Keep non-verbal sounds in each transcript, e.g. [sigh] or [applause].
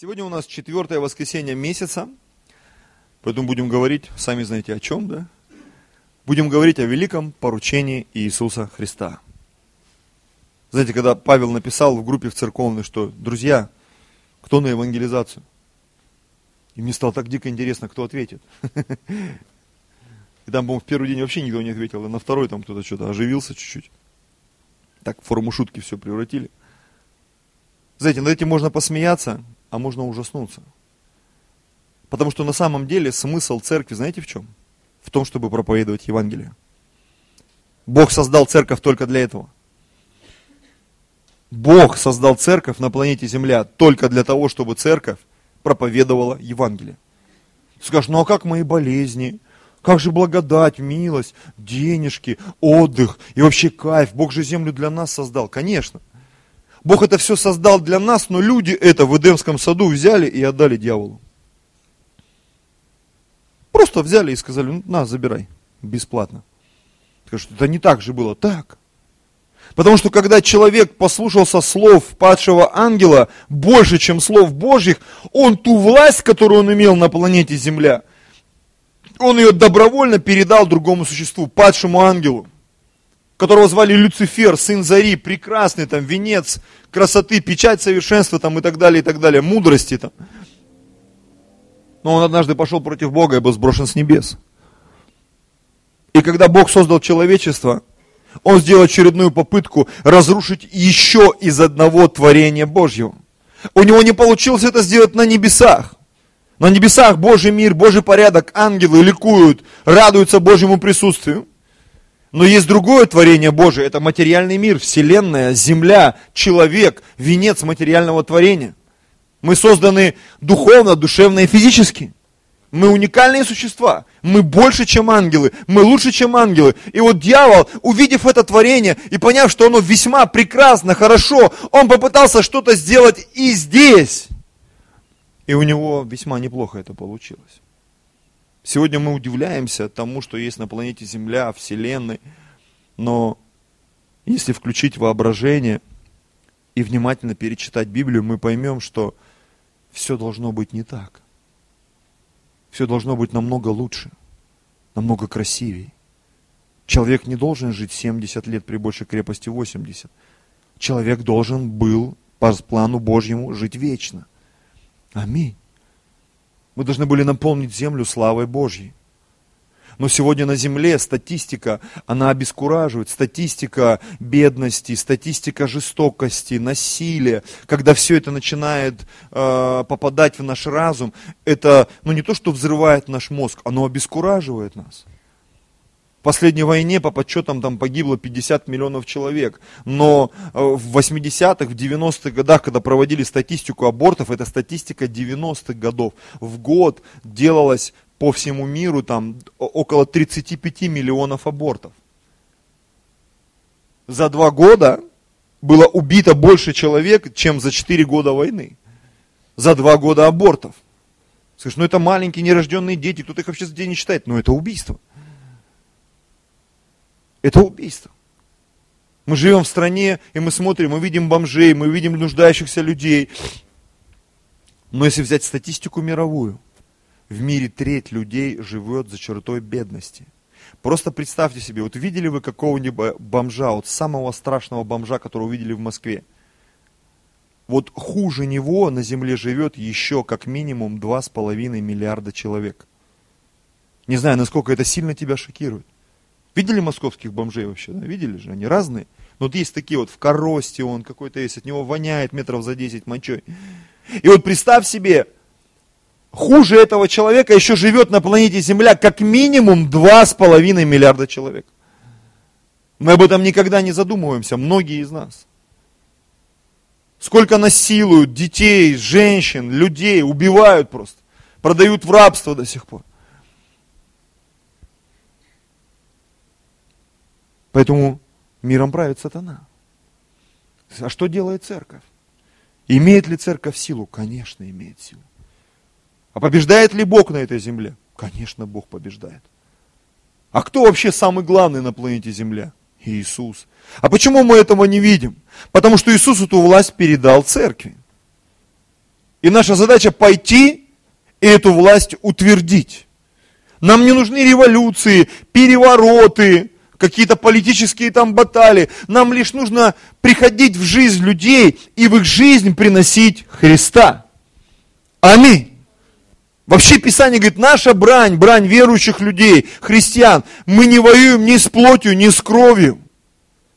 Сегодня у нас четвертое воскресенье месяца, поэтому будем говорить, сами знаете о чем, да? Будем говорить о великом поручении Иисуса Христа. Знаете, когда Павел написал в группе в церковной, что, друзья, кто на евангелизацию? И мне стало так дико интересно, кто ответит. [laughs] И там, по-моему, в первый день вообще никто не ответил, и на второй там кто-то что-то оживился чуть-чуть. Так в форму шутки все превратили. Знаете, над этим можно посмеяться, а можно ужаснуться. Потому что на самом деле смысл церкви, знаете в чем? В том, чтобы проповедовать Евангелие. Бог создал церковь только для этого. Бог создал церковь на планете Земля только для того, чтобы церковь проповедовала Евангелие. Скажешь, ну а как мои болезни? Как же благодать, милость, денежки, отдых и вообще кайф? Бог же землю для нас создал. Конечно. Бог это все создал для нас, но люди это в Эдемском саду взяли и отдали дьяволу. Просто взяли и сказали, ну на, забирай, бесплатно. Скажут, это не так же было. Так. Потому что когда человек послушался слов падшего ангела больше, чем слов Божьих, он ту власть, которую он имел на планете Земля, он ее добровольно передал другому существу, падшему ангелу которого звали Люцифер, сын Зари, прекрасный там, венец красоты, печать совершенства там и так далее, и так далее, мудрости там. Но он однажды пошел против Бога и был сброшен с небес. И когда Бог создал человечество, он сделал очередную попытку разрушить еще из одного творения Божьего. У него не получилось это сделать на небесах. На небесах Божий мир, Божий порядок, ангелы ликуют, радуются Божьему присутствию. Но есть другое творение Божие, это материальный мир, вселенная, земля, человек, венец материального творения. Мы созданы духовно, душевно и физически. Мы уникальные существа. Мы больше, чем ангелы. Мы лучше, чем ангелы. И вот дьявол, увидев это творение и поняв, что оно весьма прекрасно, хорошо, он попытался что-то сделать и здесь. И у него весьма неплохо это получилось. Сегодня мы удивляемся тому, что есть на планете Земля, Вселенной, но если включить воображение и внимательно перечитать Библию, мы поймем, что все должно быть не так. Все должно быть намного лучше, намного красивее. Человек не должен жить 70 лет при большей крепости 80. Человек должен был по плану Божьему жить вечно. Аминь. Мы должны были наполнить землю славой Божьей. Но сегодня на земле статистика, она обескураживает. Статистика бедности, статистика жестокости, насилия. Когда все это начинает э, попадать в наш разум, это ну, не то, что взрывает наш мозг, оно обескураживает нас последней войне по подсчетам там погибло 50 миллионов человек. Но э, в 80-х, в 90-х годах, когда проводили статистику абортов, это статистика 90-х годов. В год делалось по всему миру там около 35 миллионов абортов. За два года было убито больше человек, чем за 4 года войны. За два года абортов. Слышь, ну это маленькие нерожденные дети, кто-то их вообще за день не считает, но это убийство. Это убийство. Мы живем в стране, и мы смотрим, мы видим бомжей, мы видим нуждающихся людей. Но если взять статистику мировую, в мире треть людей живет за чертой бедности. Просто представьте себе, вот видели вы какого-нибудь бомжа, вот самого страшного бомжа, которого увидели в Москве? Вот хуже него на земле живет еще как минимум 2,5 миллиарда человек. Не знаю, насколько это сильно тебя шокирует. Видели московских бомжей вообще? Да? Видели же, они разные. Но вот есть такие вот, в коросте он какой-то есть, от него воняет метров за 10 мочой. И вот представь себе, хуже этого человека еще живет на планете Земля как минимум 2,5 миллиарда человек. Мы об этом никогда не задумываемся, многие из нас. Сколько насилуют детей, женщин, людей, убивают просто, продают в рабство до сих пор. Поэтому миром правит сатана. А что делает церковь? Имеет ли церковь силу? Конечно, имеет силу. А побеждает ли Бог на этой земле? Конечно, Бог побеждает. А кто вообще самый главный на планете Земля? Иисус. А почему мы этого не видим? Потому что Иисус эту власть передал церкви. И наша задача пойти и эту власть утвердить. Нам не нужны революции, перевороты, какие-то политические там баталии. Нам лишь нужно приходить в жизнь людей и в их жизнь приносить Христа. Аминь. Вообще Писание говорит, наша брань, брань верующих людей, христиан, мы не воюем ни с плотью, ни с кровью.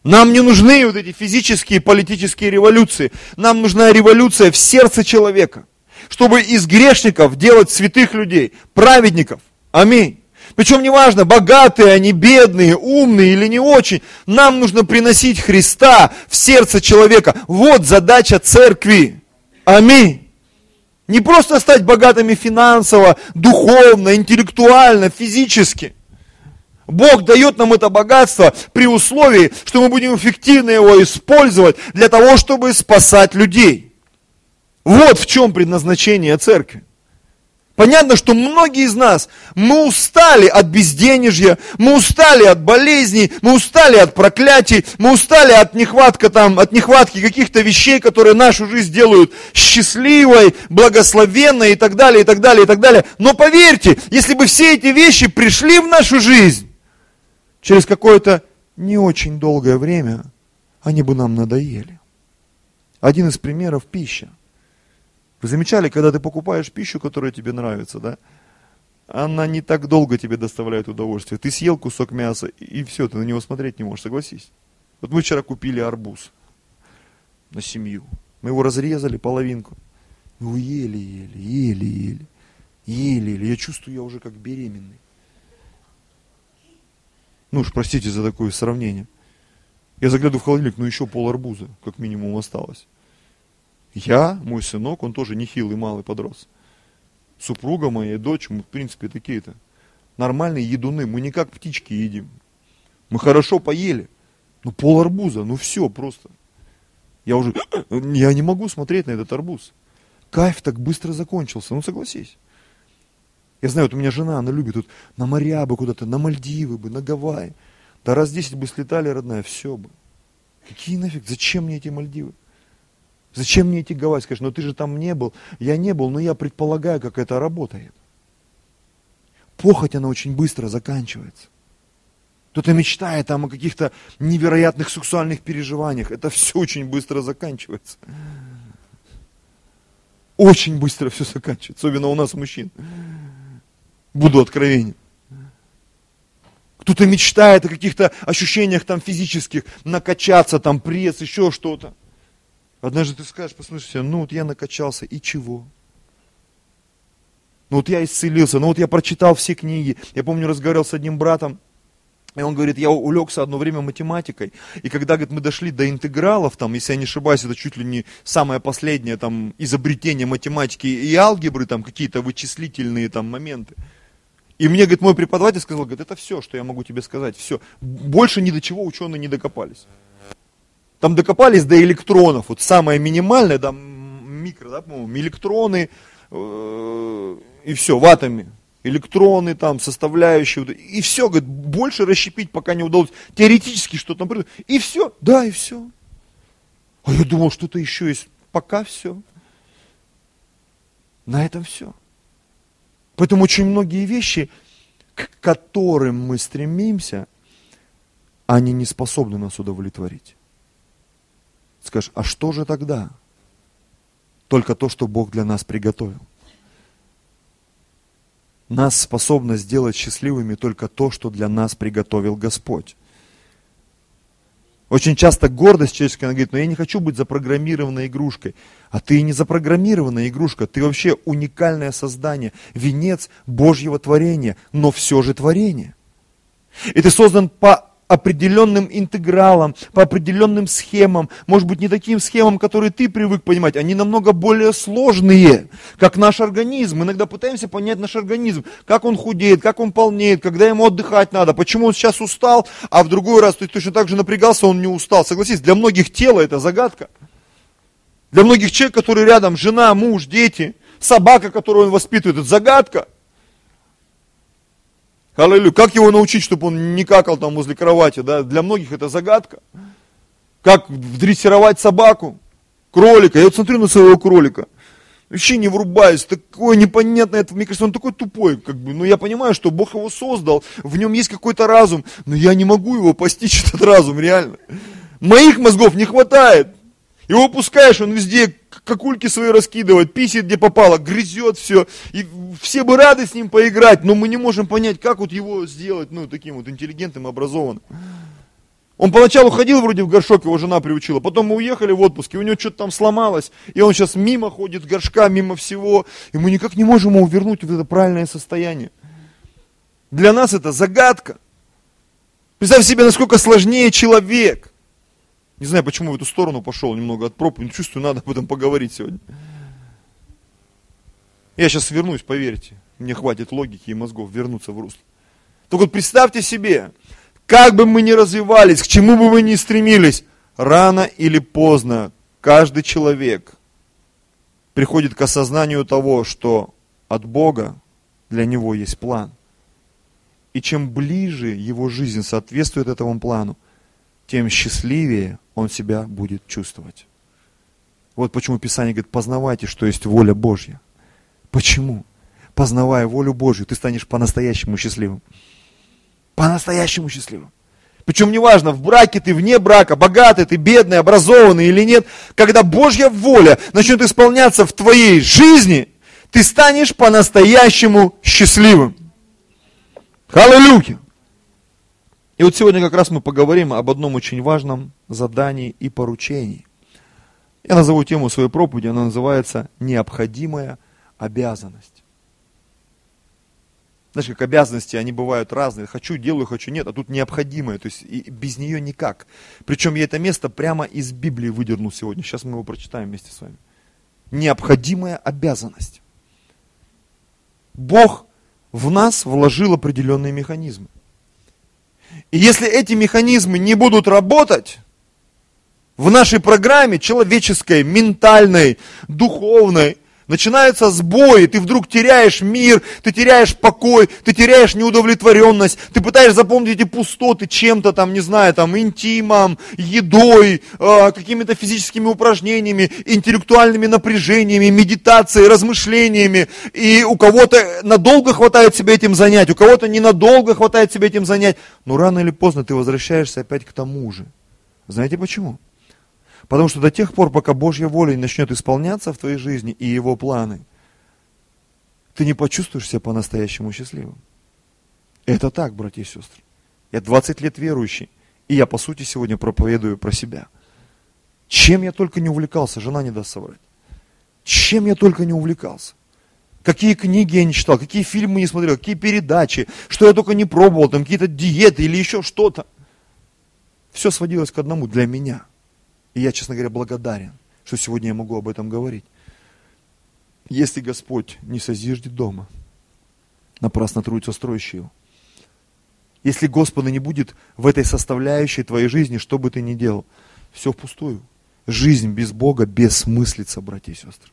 Нам не нужны вот эти физические политические революции. Нам нужна революция в сердце человека, чтобы из грешников делать святых людей, праведников. Аминь. Причем неважно, богатые они, бедные, умные или не очень. Нам нужно приносить Христа в сердце человека. Вот задача церкви. Аминь. Не просто стать богатыми финансово, духовно, интеллектуально, физически. Бог дает нам это богатство при условии, что мы будем эффективно его использовать для того, чтобы спасать людей. Вот в чем предназначение церкви. Понятно, что многие из нас, мы устали от безденежья, мы устали от болезней, мы устали от проклятий, мы устали от нехватки, там, от нехватки каких-то вещей, которые нашу жизнь делают счастливой, благословенной и так далее, и так далее, и так далее. Но поверьте, если бы все эти вещи пришли в нашу жизнь, через какое-то не очень долгое время они бы нам надоели. Один из примеров – пища. Вы замечали, когда ты покупаешь пищу, которая тебе нравится, да? Она не так долго тебе доставляет удовольствие. Ты съел кусок мяса, и все, ты на него смотреть не можешь, согласись. Вот мы вчера купили арбуз на семью. Мы его разрезали половинку. Его ели, ели, ели, ели. Ели. Я чувствую, я уже как беременный. Ну уж простите за такое сравнение. Я заглядываю в холодильник, ну еще пол арбуза, как минимум, осталось. Я, мой сынок, он тоже нехилый, малый подрос. Супруга моя, дочь, мы, в принципе, такие-то нормальные едуны. Мы не как птички едим. Мы хорошо поели. Ну, пол арбуза, ну все просто. Я уже, [coughs] я не могу смотреть на этот арбуз. Кайф так быстро закончился, ну согласись. Я знаю, вот у меня жена, она любит тут на моря бы куда-то, на Мальдивы бы, на Гавайи. Да раз десять бы слетали, родная, все бы. Какие нафиг, зачем мне эти Мальдивы? Зачем мне эти Гавайи? Скажешь, ну ты же там не был. Я не был, но я предполагаю, как это работает. Похоть, она очень быстро заканчивается. Кто-то мечтает там о каких-то невероятных сексуальных переживаниях. Это все очень быстро заканчивается. Очень быстро все заканчивается, особенно у нас мужчин. Буду откровенен. Кто-то мечтает о каких-то ощущениях там физических, накачаться, там пресс, еще что-то. Однажды ты скажешь, послушайте, ну вот я накачался, и чего? Ну вот я исцелился, ну вот я прочитал все книги. Я помню, разговаривал с одним братом, и он говорит, я улегся одно время математикой, и когда, говорит, мы дошли до интегралов, там, если я не ошибаюсь, это чуть ли не самое последнее там, изобретение математики и алгебры, там, какие-то вычислительные там моменты. И мне, говорит, мой преподаватель сказал, говорит, это все, что я могу тебе сказать, все. Больше ни до чего ученые не докопались. Там докопались до электронов, вот самое минимальное, там микро, да, по-моему, электроны, э, и все, в атоме. Электроны там, составляющие, и все, говорит, больше расщепить пока не удалось. Теоретически что там придумать. И все, да, и все. А я думал, что-то еще есть. Пока все. На этом все. Поэтому очень многие вещи, к которым мы стремимся, они не способны нас удовлетворить. Скажешь, а что же тогда? Только то, что Бог для нас приготовил. Нас способно сделать счастливыми только то, что для нас приготовил Господь. Очень часто гордость человеческая, она говорит, но я не хочу быть запрограммированной игрушкой. А ты не запрограммированная игрушка, ты вообще уникальное создание, венец Божьего творения, но все же творение. И ты создан по определенным интегралам, по определенным схемам, может быть, не таким схемам, которые ты привык понимать, они намного более сложные, как наш организм. Мы иногда пытаемся понять наш организм, как он худеет, как он полнеет, когда ему отдыхать надо, почему он сейчас устал, а в другой раз ты точно так же напрягался, он не устал. Согласись, для многих тело это загадка. Для многих человек, который рядом, жена, муж, дети, собака, которую он воспитывает, это загадка. Аллилуйя. Как его научить, чтобы он не какал там возле кровати, да? Для многих это загадка. Как дрессировать собаку, кролика. Я вот смотрю на своего кролика. Вообще не врубаюсь, такое непонятное, это, мне кажется, он такой тупой, как бы, но я понимаю, что Бог его создал, в нем есть какой-то разум, но я не могу его постичь, этот разум, реально. Моих мозгов не хватает. Его пускаешь, он везде какульки свои раскидывает, писит где попало, грызет все. И все бы рады с ним поиграть, но мы не можем понять, как вот его сделать, ну, таким вот интеллигентным, образованным. Он поначалу ходил вроде в горшок, его жена приучила, потом мы уехали в отпуск, и у него что-то там сломалось, и он сейчас мимо ходит горшка, мимо всего, и мы никак не можем его вернуть в это правильное состояние. Для нас это загадка. Представь себе, насколько сложнее человек. Не знаю, почему в эту сторону пошел немного от проповеди, чувствую, надо об этом поговорить сегодня. Я сейчас вернусь, поверьте. Мне хватит логики и мозгов вернуться в русло. Только вот представьте себе, как бы мы ни развивались, к чему бы мы ни стремились, рано или поздно каждый человек приходит к осознанию того, что от Бога для него есть план. И чем ближе его жизнь соответствует этому плану, тем счастливее он себя будет чувствовать. Вот почему Писание говорит, познавайте, что есть воля Божья. Почему? Познавая волю Божью, ты станешь по-настоящему счастливым. По-настоящему счастливым. Причем неважно, в браке ты, вне брака, богатый ты, бедный, образованный или нет, когда Божья воля начнет исполняться в твоей жизни, ты станешь по-настоящему счастливым. Аллилуйя! И вот сегодня как раз мы поговорим об одном очень важном задании и поручении. Я назову тему своей проповеди, она называется «Необходимая обязанность». Знаешь, как обязанности, они бывают разные. Хочу, делаю, хочу, нет. А тут необходимое. То есть и без нее никак. Причем я это место прямо из Библии выдернул сегодня. Сейчас мы его прочитаем вместе с вами. Необходимая обязанность. Бог в нас вложил определенные механизмы. И если эти механизмы не будут работать, в нашей программе человеческой, ментальной, духовной, Начинается сбой, ты вдруг теряешь мир, ты теряешь покой, ты теряешь неудовлетворенность, ты пытаешься заполнить эти пустоты чем-то там, не знаю, там, интимом, едой, э, какими-то физическими упражнениями, интеллектуальными напряжениями, медитацией, размышлениями. И у кого-то надолго хватает себе этим занять, у кого-то ненадолго хватает себе этим занять. Но рано или поздно ты возвращаешься опять к тому же. Знаете почему? Потому что до тех пор, пока Божья воля не начнет исполняться в твоей жизни и Его планы, ты не почувствуешь себя по-настоящему счастливым. Это так, братья и сестры. Я 20 лет верующий, и я, по сути, сегодня проповедую про себя. Чем я только не увлекался, жена не даст соврать. Чем я только не увлекался. Какие книги я не читал, какие фильмы не смотрел, какие передачи, что я только не пробовал, там какие-то диеты или еще что-то. Все сводилось к одному для меня – и я, честно говоря, благодарен, что сегодня я могу об этом говорить. Если Господь не созиждет дома, напрасно трудится строящий его. Если Господа не будет в этой составляющей твоей жизни, что бы ты ни делал, все впустую. Жизнь без Бога бессмыслица, братья и сестры.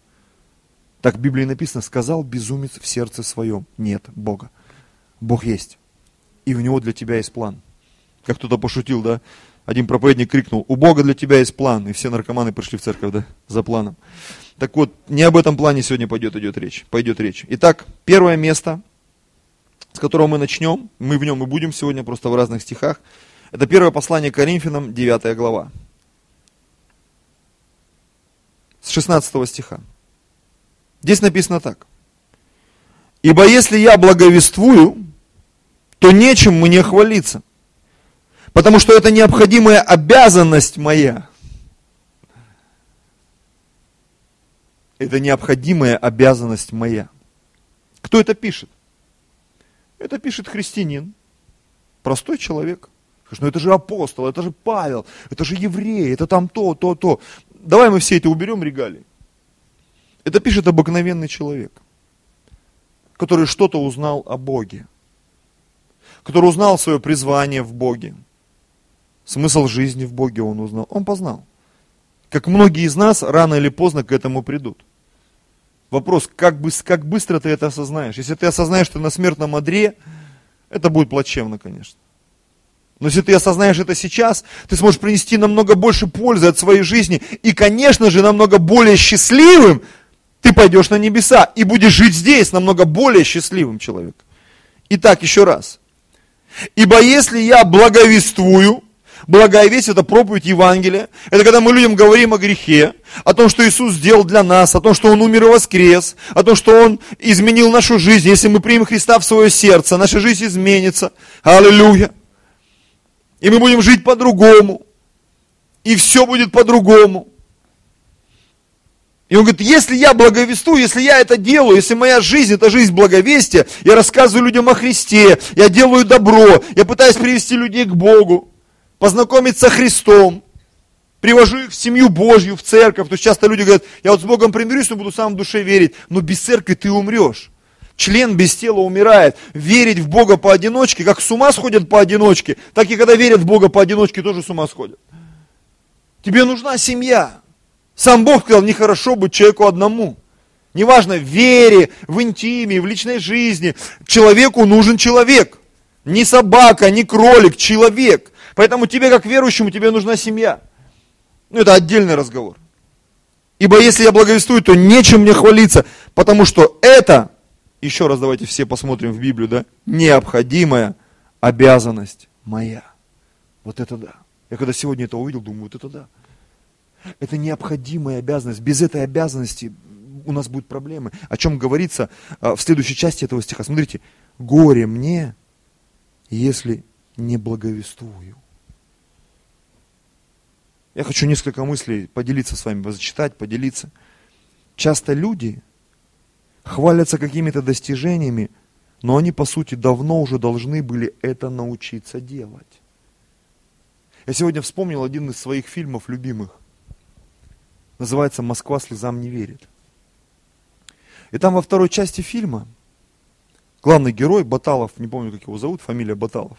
Так в Библии написано, сказал безумец в сердце своем, нет Бога. Бог есть. И у него для тебя есть план. Как кто-то пошутил, да? Один проповедник крикнул, у Бога для тебя есть план. И все наркоманы пришли в церковь, да, за планом. Так вот, не об этом плане сегодня пойдет, идет речь, пойдет речь. Итак, первое место, с которого мы начнем, мы в нем и будем сегодня просто в разных стихах, это первое послание Коринфянам, 9 глава. С 16 стиха. Здесь написано так. «Ибо если я благовествую, то нечем мне хвалиться, Потому что это необходимая обязанность моя. Это необходимая обязанность моя. Кто это пишет? Это пишет христианин, простой человек. Ну это же апостол, это же Павел, это же еврей, это там то, то, то. Давай мы все это уберем регалии. Это пишет обыкновенный человек, который что-то узнал о Боге, который узнал свое призвание в Боге, Смысл жизни в Боге он узнал. Он познал. Как многие из нас рано или поздно к этому придут. Вопрос, как, бы, как быстро ты это осознаешь. Если ты осознаешь, что на смертном одре, это будет плачевно, конечно. Но если ты осознаешь это сейчас, ты сможешь принести намного больше пользы от своей жизни. И, конечно же, намного более счастливым ты пойдешь на небеса и будешь жить здесь намного более счастливым человеком. Итак, еще раз. Ибо если я благовествую, благая весть это проповедь Евангелия, это когда мы людям говорим о грехе, о том, что Иисус сделал для нас, о том, что Он умер и воскрес, о том, что Он изменил нашу жизнь. Если мы примем Христа в свое сердце, наша жизнь изменится. Аллилуйя. И мы будем жить по-другому. И все будет по-другому. И он говорит, если я благовествую, если я это делаю, если моя жизнь это жизнь благовестия, я рассказываю людям о Христе, я делаю добро, я пытаюсь привести людей к Богу, познакомиться Христом, привожу их в семью Божью, в церковь. То есть часто люди говорят, я вот с Богом примирюсь, но буду сам в душе верить. Но без церкви ты умрешь. Член без тела умирает. Верить в Бога поодиночке, как с ума сходят поодиночке, так и когда верят в Бога поодиночке, тоже с ума сходят. Тебе нужна семья. Сам Бог сказал, нехорошо быть человеку одному. Неважно, в вере, в интиме, в личной жизни. Человеку нужен человек. Не собака, не кролик, человек. Поэтому тебе, как верующему, тебе нужна семья. Ну, это отдельный разговор. Ибо если я благовествую, то нечем мне хвалиться, потому что это, еще раз давайте все посмотрим в Библию, да, необходимая обязанность моя. Вот это да. Я когда сегодня это увидел, думаю, вот это да. Это необходимая обязанность. Без этой обязанности у нас будут проблемы. О чем говорится а, в следующей части этого стиха. Смотрите, горе мне, если не благовествую. Я хочу несколько мыслей поделиться с вами, зачитать, поделиться. Часто люди хвалятся какими-то достижениями, но они, по сути, давно уже должны были это научиться делать. Я сегодня вспомнил один из своих фильмов любимых. Называется «Москва слезам не верит». И там во второй части фильма главный герой Баталов, не помню, как его зовут, фамилия Баталов,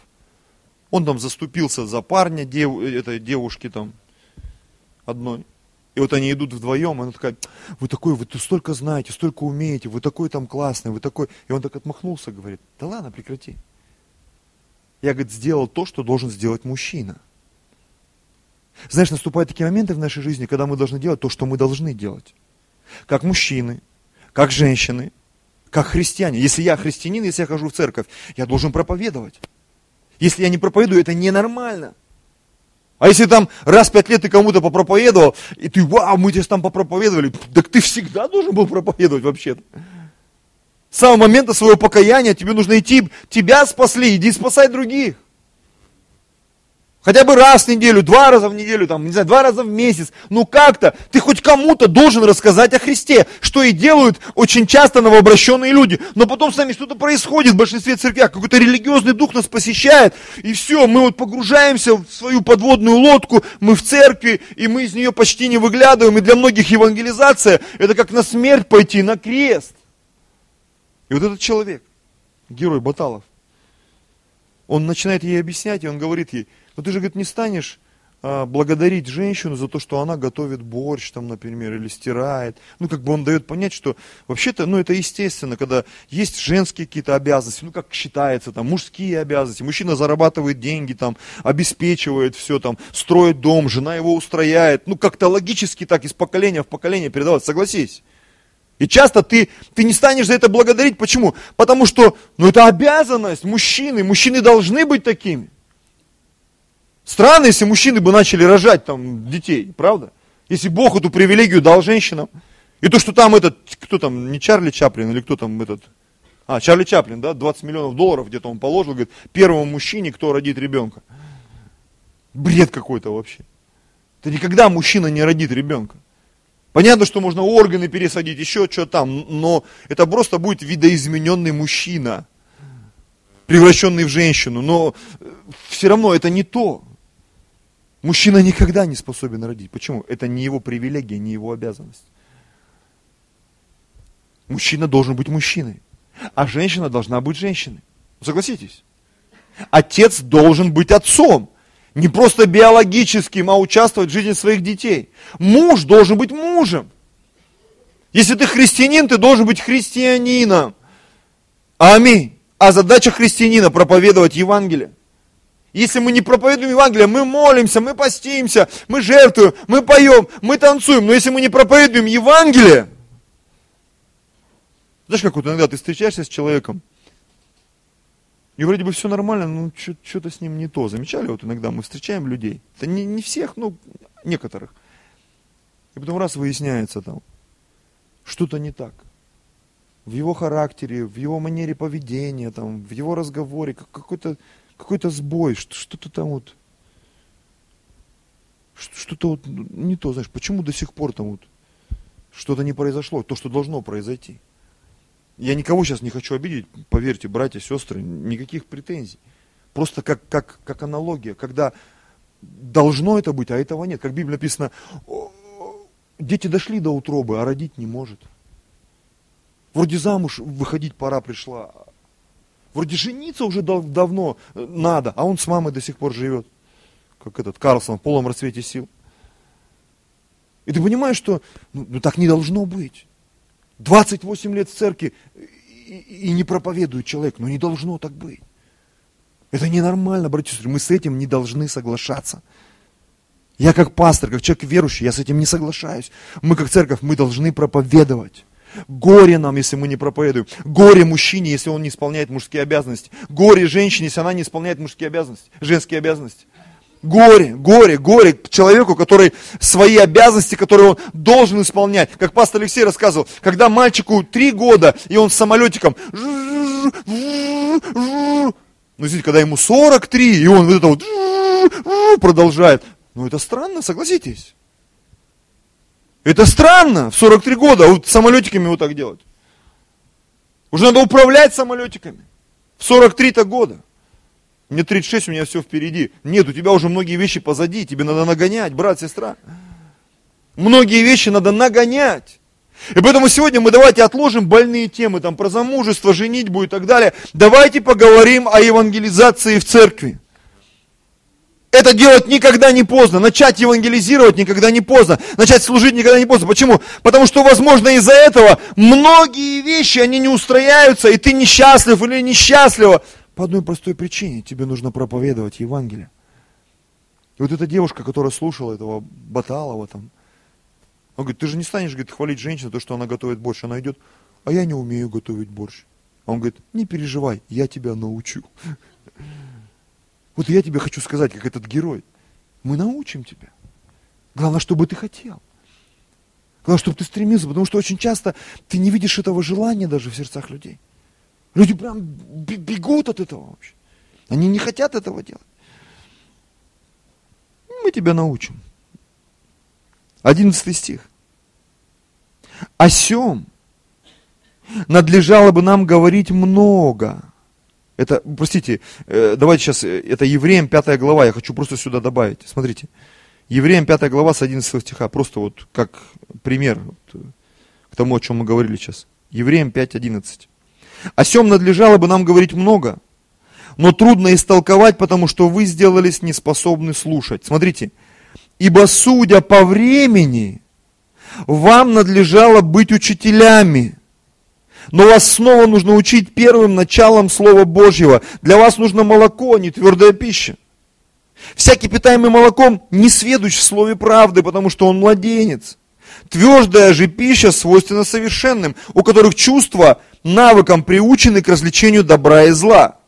он там заступился за парня дев, этой девушки там одной. И вот они идут вдвоем, и она такая, вы такой, вы столько знаете, столько умеете, вы такой там классный, вы такой. И он так отмахнулся, говорит, да ладно, прекрати. Я, говорит, сделал то, что должен сделать мужчина. Знаешь, наступают такие моменты в нашей жизни, когда мы должны делать то, что мы должны делать. Как мужчины, как женщины, как христиане. Если я христианин, если я хожу в церковь, я должен проповедовать. Если я не проповедую, это ненормально. А если там раз в пять лет ты кому-то попроповедовал, и ты, вау, мы тебе там попроповедовали, так ты всегда должен был проповедовать вообще-то. С самого момента своего покаяния тебе нужно идти, тебя спасли, иди спасай других. Хотя бы раз в неделю, два раза в неделю, там, не знаю, два раза в месяц. Ну как-то ты хоть кому-то должен рассказать о Христе, что и делают очень часто новообращенные люди. Но потом с нами что-то происходит в большинстве церквях, какой-то религиозный дух нас посещает, и все, мы вот погружаемся в свою подводную лодку, мы в церкви, и мы из нее почти не выглядываем. И для многих евангелизация это как на смерть пойти, на крест. И вот этот человек, герой Баталов, он начинает ей объяснять, и он говорит ей, но ты же, говорит, не станешь а, благодарить женщину за то, что она готовит борщ, там, например, или стирает. Ну, как бы он дает понять, что вообще-то, ну, это естественно, когда есть женские какие-то обязанности, ну, как считается, там, мужские обязанности. Мужчина зарабатывает деньги, там, обеспечивает все, там, строит дом, жена его устрояет. Ну, как-то логически так из поколения в поколение передавать, согласись. И часто ты, ты не станешь за это благодарить. Почему? Потому что, ну, это обязанность мужчины. Мужчины должны быть такими. Странно, если мужчины бы начали рожать там детей, правда? Если Бог эту привилегию дал женщинам. И то, что там этот, кто там, не Чарли Чаплин или кто там этот, а, Чарли Чаплин, да, 20 миллионов долларов где-то он положил, говорит, первому мужчине, кто родит ребенка. Бред какой-то вообще. Это никогда мужчина не родит ребенка. Понятно, что можно органы пересадить, еще что там, но это просто будет видоизмененный мужчина, превращенный в женщину. Но все равно это не то. Мужчина никогда не способен родить. Почему? Это не его привилегия, не его обязанность. Мужчина должен быть мужчиной, а женщина должна быть женщиной. Согласитесь? Отец должен быть отцом. Не просто биологическим, а участвовать в жизни своих детей. Муж должен быть мужем. Если ты христианин, ты должен быть христианином. Аминь. А задача христианина проповедовать Евангелие. Если мы не проповедуем Евангелие, мы молимся, мы постимся, мы жертвуем, мы поем, мы танцуем. Но если мы не проповедуем Евангелие, Знаешь, как вот иногда ты встречаешься с человеком, и вроде бы все нормально, но что-то с ним не то. Замечали, вот иногда мы встречаем людей. Это не, не всех, но некоторых. И потом раз выясняется там, что-то не так. В его характере, в его манере поведения, там, в его разговоре, какой-то какой сбой, что-то там вот, что-то вот не то, знаешь, почему до сих пор там вот что-то не произошло, то, что должно произойти. Я никого сейчас не хочу обидеть, поверьте, братья, сестры, никаких претензий. Просто как, как, как аналогия, когда должно это быть, а этого нет. Как в Библии написано, дети дошли до утробы, а родить не может. Вроде замуж выходить пора пришла. Вроде жениться уже дав давно надо, а он с мамой до сих пор живет. Как этот Карлсон в полном расцвете сил. И ты понимаешь, что ну, ну так не должно быть. 28 лет в церкви и, и не проповедует человек, но не должно так быть. Это ненормально, братья и сестры, мы с этим не должны соглашаться. Я как пастор, как человек верующий, я с этим не соглашаюсь. Мы как церковь, мы должны проповедовать. Горе нам, если мы не проповедуем. Горе мужчине, если он не исполняет мужские обязанности. Горе женщине, если она не исполняет мужские обязанности, женские обязанности. Горе, горе, горе человеку, который свои обязанности, которые он должен исполнять. Как пастор Алексей рассказывал, когда мальчику три года, и он с самолетиком, ну, видите, когда ему 43, и он вот это вот продолжает. Ну, это странно, согласитесь. Это странно, в 43 года, вот самолетиками вот так делать. Уже надо управлять самолетиками. В 43-то года. Мне 36, у меня все впереди. Нет, у тебя уже многие вещи позади, тебе надо нагонять, брат, сестра. Многие вещи надо нагонять. И поэтому сегодня мы давайте отложим больные темы, там, про замужество, женитьбу и так далее. Давайте поговорим о евангелизации в церкви. Это делать никогда не поздно. Начать евангелизировать никогда не поздно. Начать служить никогда не поздно. Почему? Потому что, возможно, из-за этого многие вещи, они не устрояются, и ты несчастлив или несчастлива. По одной простой причине тебе нужно проповедовать Евангелие. И вот эта девушка, которая слушала этого Баталова там, он говорит, ты же не станешь говорит, хвалить женщину, то, что она готовит борщ. Она идет, а я не умею готовить борщ. А он говорит, не переживай, я тебя научу. Вот я тебе хочу сказать, как этот герой. Мы научим тебя. Главное, чтобы ты хотел. Главное, чтобы ты стремился, потому что очень часто ты не видишь этого желания даже в сердцах людей. Люди прям бегут от этого вообще. Они не хотят этого делать. Мы тебя научим. Одиннадцатый стих. О сем надлежало бы нам говорить много. Это, простите, э, давайте сейчас, э, это Евреям 5 глава, я хочу просто сюда добавить. Смотрите, Евреям 5 глава с 11 стиха, просто вот как пример вот, э, к тому, о чем мы говорили сейчас. Евреям 5, 11. О сем надлежало бы нам говорить много, но трудно истолковать, потому что вы сделались неспособны слушать. Смотрите, ибо судя по времени, вам надлежало быть учителями, но вас снова нужно учить первым началом Слова Божьего. Для вас нужно молоко, а не твердая пища. Всякий питаемый молоком не сведущ в слове правды, потому что он младенец. Твердая же пища свойственна совершенным, у которых чувства навыкам приучены к развлечению добра и зла,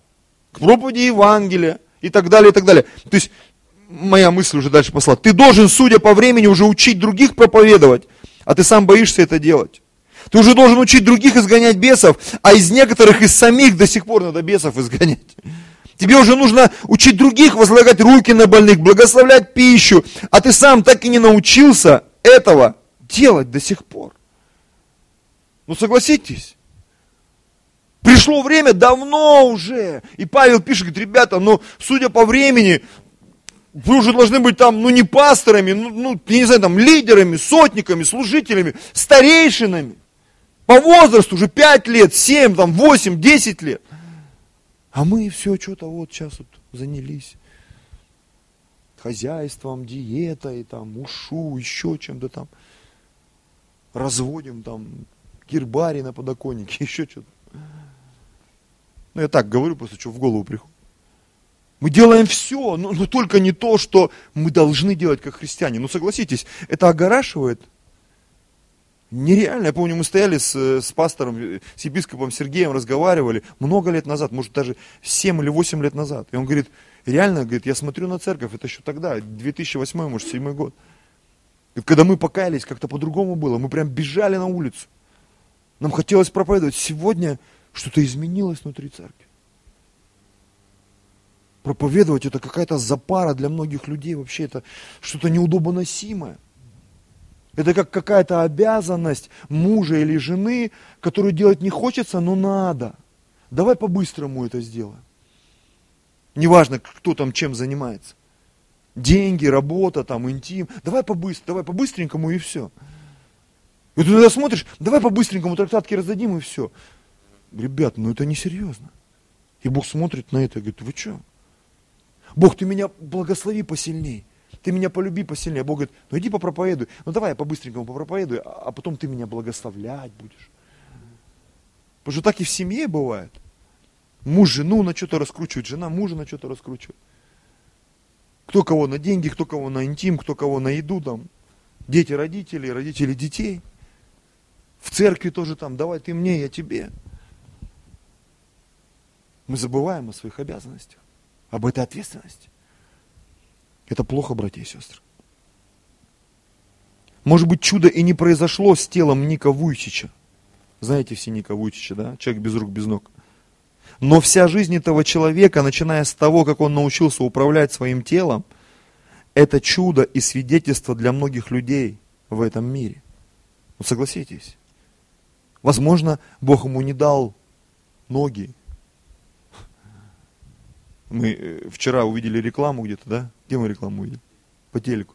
к проповеди Евангелия и так далее, и так далее. То есть, моя мысль уже дальше пошла. Ты должен, судя по времени, уже учить других проповедовать, а ты сам боишься это делать. Ты уже должен учить других изгонять бесов, а из некоторых из самих до сих пор надо бесов изгонять. Тебе уже нужно учить других возлагать руки на больных, благословлять пищу, а ты сам так и не научился этого делать до сих пор. Ну согласитесь, Пришло время давно уже. И Павел пишет, говорит, ребята, ну, судя по времени, вы уже должны быть там, ну, не пасторами, ну, ну, я не знаю, там, лидерами, сотниками, служителями, старейшинами. По возрасту уже 5 лет, 7, там, 8, 10 лет. А мы все что-то вот сейчас вот занялись хозяйством, диетой, там, ушу, еще чем-то там. Разводим там гербарий на подоконнике, [laughs] еще что-то. Ну, я так говорю, просто что в голову приходит. Мы делаем все, но, но только не то, что мы должны делать как христиане. Ну, согласитесь, это огорашивает. Нереально. Я помню, мы стояли с, с пастором, с епископом Сергеем, разговаривали много лет назад, может даже 7 или 8 лет назад. И он говорит, реально, говорит, я смотрю на церковь, это еще тогда, 2008, может, 2007 год. И когда мы покаялись, как-то по-другому было. Мы прям бежали на улицу. Нам хотелось проповедовать. Сегодня что-то изменилось внутри церкви. Проповедовать это какая-то запара для многих людей. Вообще это что-то неудобоносимое. Это как какая-то обязанность мужа или жены, которую делать не хочется, но надо. Давай по-быстрому это сделаем. Неважно, кто там чем занимается. Деньги, работа, там, интим. Давай побыстрее, давай по-быстренькому и все. И ты тогда смотришь, давай по-быстренькому трактатки раздадим и все. Ребят, ну это несерьезно. И Бог смотрит на это и говорит, вы что? Бог, ты меня благослови посильней ты меня полюби посильнее. Бог говорит, ну иди попроповедуй. Ну давай я по-быстренькому попроповедую, а, а потом ты меня благословлять будешь. Потому что так и в семье бывает. Муж жену на что-то раскручивает, жена мужа на что-то раскручивает. Кто кого на деньги, кто кого на интим, кто кого на еду там. Дети родители, родители детей. В церкви тоже там, давай ты мне, я тебе. Мы забываем о своих обязанностях, об этой ответственности. Это плохо, братья и сестры. Может быть, чудо и не произошло с телом Ника Вуйчича. Знаете все Ника Вуйчича, да? Человек без рук, без ног. Но вся жизнь этого человека, начиная с того, как он научился управлять своим телом, это чудо и свидетельство для многих людей в этом мире. Ну согласитесь. Возможно, Бог ему не дал ноги. Мы э, вчера увидели рекламу где-то, да? Где мы рекламу увидели? По телеку.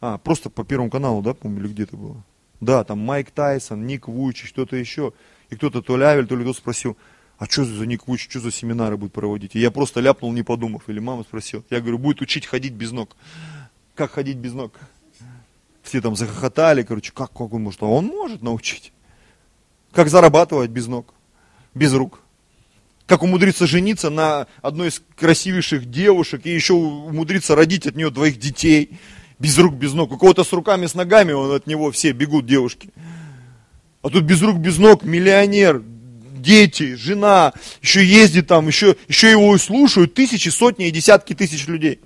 А, просто по Первому каналу, да, помню, или где то было? Да, там Майк Тайсон, Ник Вуйчич, кто-то еще. И кто-то то ли Авель, то ли кто спросил, а что за Ник Вуйчич, что за семинары будет проводить? И я просто ляпнул, не подумав. Или мама спросила. Я говорю, будет учить ходить без ног. Как ходить без ног? Все там захохотали, короче, как, как он может? А он может научить. Как зарабатывать без ног, без рук как умудриться жениться на одной из красивейших девушек и еще умудриться родить от нее двоих детей, без рук, без ног. У кого-то с руками, с ногами, он от него все бегут девушки. А тут без рук, без ног, миллионер, дети, жена, еще ездит там, еще, еще его слушают тысячи, сотни и десятки тысяч людей.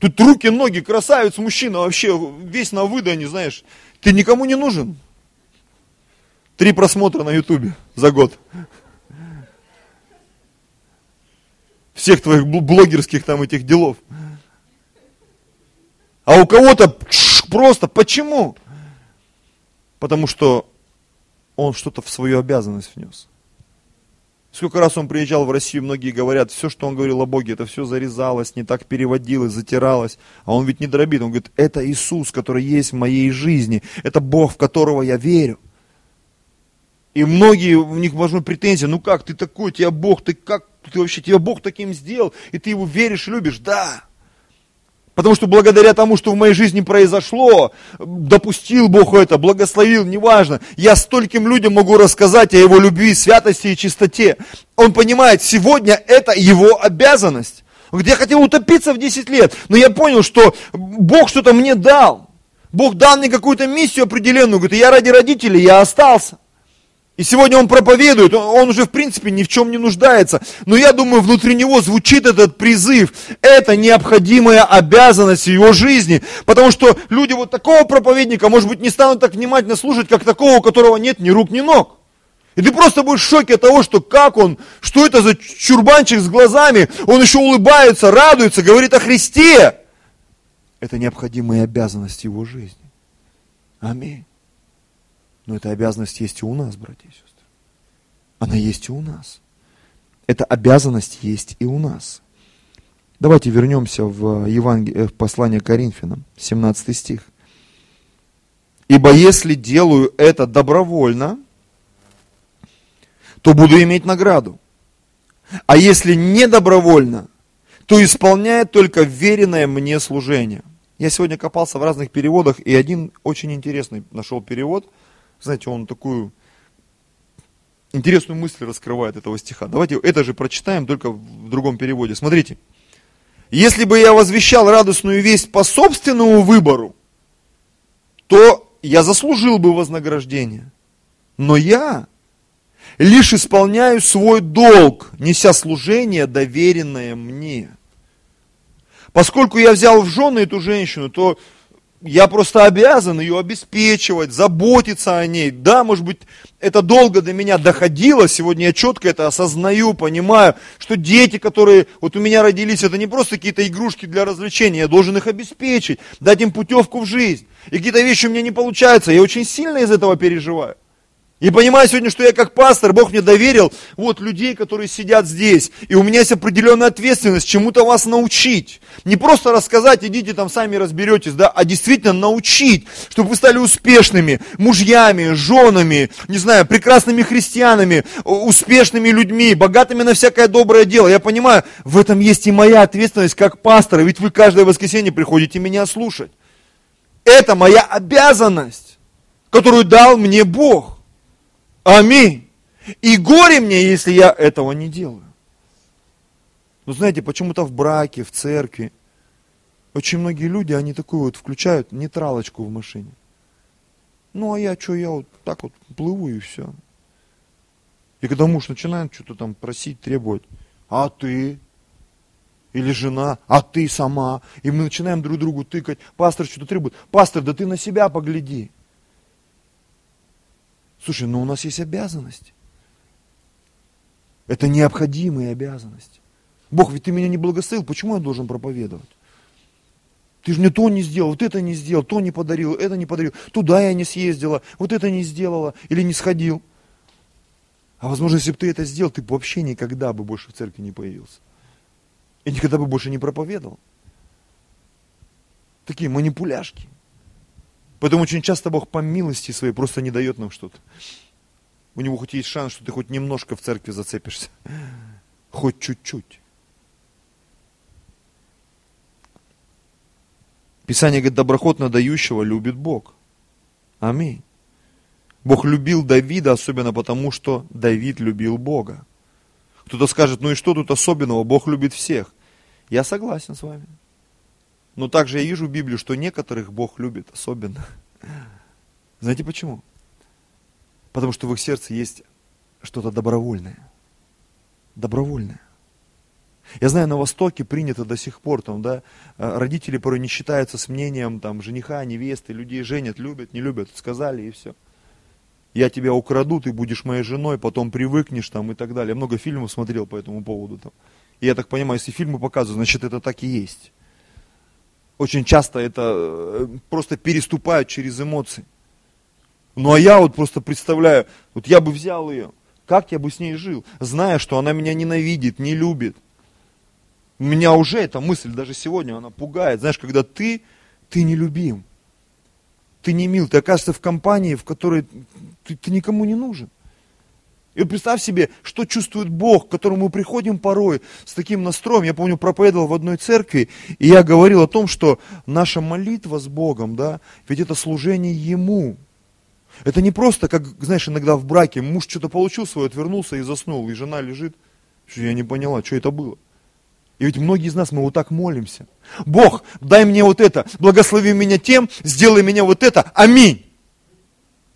Тут руки, ноги, красавец, мужчина, вообще весь на выдане, знаешь. Ты никому не нужен. Три просмотра на ютубе за год. Всех твоих блогерских там этих делов. А у кого-то просто почему? Потому что он что-то в свою обязанность внес. Сколько раз он приезжал в Россию, многие говорят, все, что он говорил о Боге, это все зарезалось, не так переводилось, затиралось. А он ведь не дробит, он говорит, это Иисус, который есть в моей жизни, это Бог, в которого я верю. И многие, у них возможно претензия, ну как, ты такой, тебя Бог, ты как, ты вообще, тебя Бог таким сделал, и ты его веришь, любишь, да. Потому что благодаря тому, что в моей жизни произошло, допустил Бог это, благословил, неважно, я стольким людям могу рассказать о его любви, святости и чистоте. Он понимает, сегодня это его обязанность. Говорит, я хотел утопиться в 10 лет, но я понял, что Бог что-то мне дал. Бог дал мне какую-то миссию определенную. Говорит, я ради родителей, я остался. И сегодня он проповедует, он уже в принципе ни в чем не нуждается. Но я думаю, внутри него звучит этот призыв. Это необходимая обязанность его жизни. Потому что люди вот такого проповедника, может быть, не станут так внимательно слушать, как такого, у которого нет ни рук, ни ног. И ты просто будешь в шоке от того, что как он, что это за чурбанчик с глазами, он еще улыбается, радуется, говорит о Христе. Это необходимая обязанность его жизни. Аминь. Но эта обязанность есть и у нас, братья и сестры. Она есть и у нас. Эта обязанность есть и у нас. Давайте вернемся в, Евангелие, в послание Коринфянам, 17 стих. «Ибо если делаю это добровольно, то буду иметь награду. А если не добровольно, то исполняет только веренное мне служение». Я сегодня копался в разных переводах, и один очень интересный нашел перевод – знаете, он такую интересную мысль раскрывает этого стиха. Давайте это же прочитаем, только в другом переводе. Смотрите. Если бы я возвещал радостную весть по собственному выбору, то я заслужил бы вознаграждение. Но я лишь исполняю свой долг, неся служение, доверенное мне. Поскольку я взял в жены эту женщину, то я просто обязан ее обеспечивать, заботиться о ней. Да, может быть, это долго до меня доходило, сегодня я четко это осознаю, понимаю, что дети, которые вот у меня родились, это не просто какие-то игрушки для развлечения, я должен их обеспечить, дать им путевку в жизнь. И какие-то вещи у меня не получаются, я очень сильно из этого переживаю. И понимаю сегодня, что я как пастор, Бог мне доверил вот людей, которые сидят здесь. И у меня есть определенная ответственность чему-то вас научить. Не просто рассказать, идите там сами разберетесь, да, а действительно научить, чтобы вы стали успешными мужьями, женами, не знаю, прекрасными христианами, успешными людьми, богатыми на всякое доброе дело. Я понимаю, в этом есть и моя ответственность как пастора, ведь вы каждое воскресенье приходите меня слушать. Это моя обязанность, которую дал мне Бог. Аминь. И горе мне, если я этого не делаю. Но знаете, почему-то в браке, в церкви, очень многие люди, они такую вот включают нейтралочку в машине. Ну, а я что, я вот так вот плыву и все. И когда муж начинает что-то там просить, требовать, а ты? Или жена, а ты сама? И мы начинаем друг другу тыкать, пастор что-то требует. Пастор, да ты на себя погляди. Слушай, но у нас есть обязанность. Это необходимые обязанности. Бог, ведь ты меня не благословил, почему я должен проповедовать? Ты же мне то не сделал, вот это не сделал, то не подарил, это не подарил, туда я не съездила, вот это не сделала или не сходил. А возможно, если бы ты это сделал, ты бы вообще никогда бы больше в церкви не появился. И никогда бы больше не проповедовал. Такие манипуляшки. Поэтому очень часто Бог по милости своей просто не дает нам что-то. У него хоть есть шанс, что ты хоть немножко в церкви зацепишься. [laughs] Хоть чуть-чуть. Писание говорит, доброхотно дающего любит Бог. Аминь. Бог любил Давида, особенно потому, что Давид любил Бога. Кто-то скажет, ну и что тут особенного, Бог любит всех. Я согласен с вами. Но также я вижу в Библии, что некоторых Бог любит особенно. [laughs] Знаете почему? Потому что в их сердце есть что-то добровольное. Добровольное. Я знаю, на Востоке принято до сих пор, там, да, э, родители порой не считаются с мнением там, жениха, невесты, людей женят, любят, не любят, сказали и все. Я тебя украду, ты будешь моей женой, потом привыкнешь там и так далее. Я много фильмов смотрел по этому поводу. Там. И я так понимаю, если фильмы показывают, значит это так и есть. Очень часто это э, просто переступают через эмоции. Ну а я вот просто представляю, вот я бы взял ее, как я бы с ней жил, зная, что она меня ненавидит, не любит. Меня уже эта мысль даже сегодня, она пугает. Знаешь, когда ты, ты не любим, ты не мил, ты оказываешься в компании, в которой ты, ты никому не нужен. И представь себе, что чувствует Бог, к которому мы приходим порой с таким настроем. Я помню, проповедовал в одной церкви, и я говорил о том, что наша молитва с Богом, да, ведь это служение Ему. Это не просто, как, знаешь, иногда в браке муж что-то получил свое, отвернулся и заснул, и жена лежит. Что я не поняла, что это было. И ведь многие из нас, мы вот так молимся. Бог, дай мне вот это, благослови меня тем, сделай меня вот это, аминь.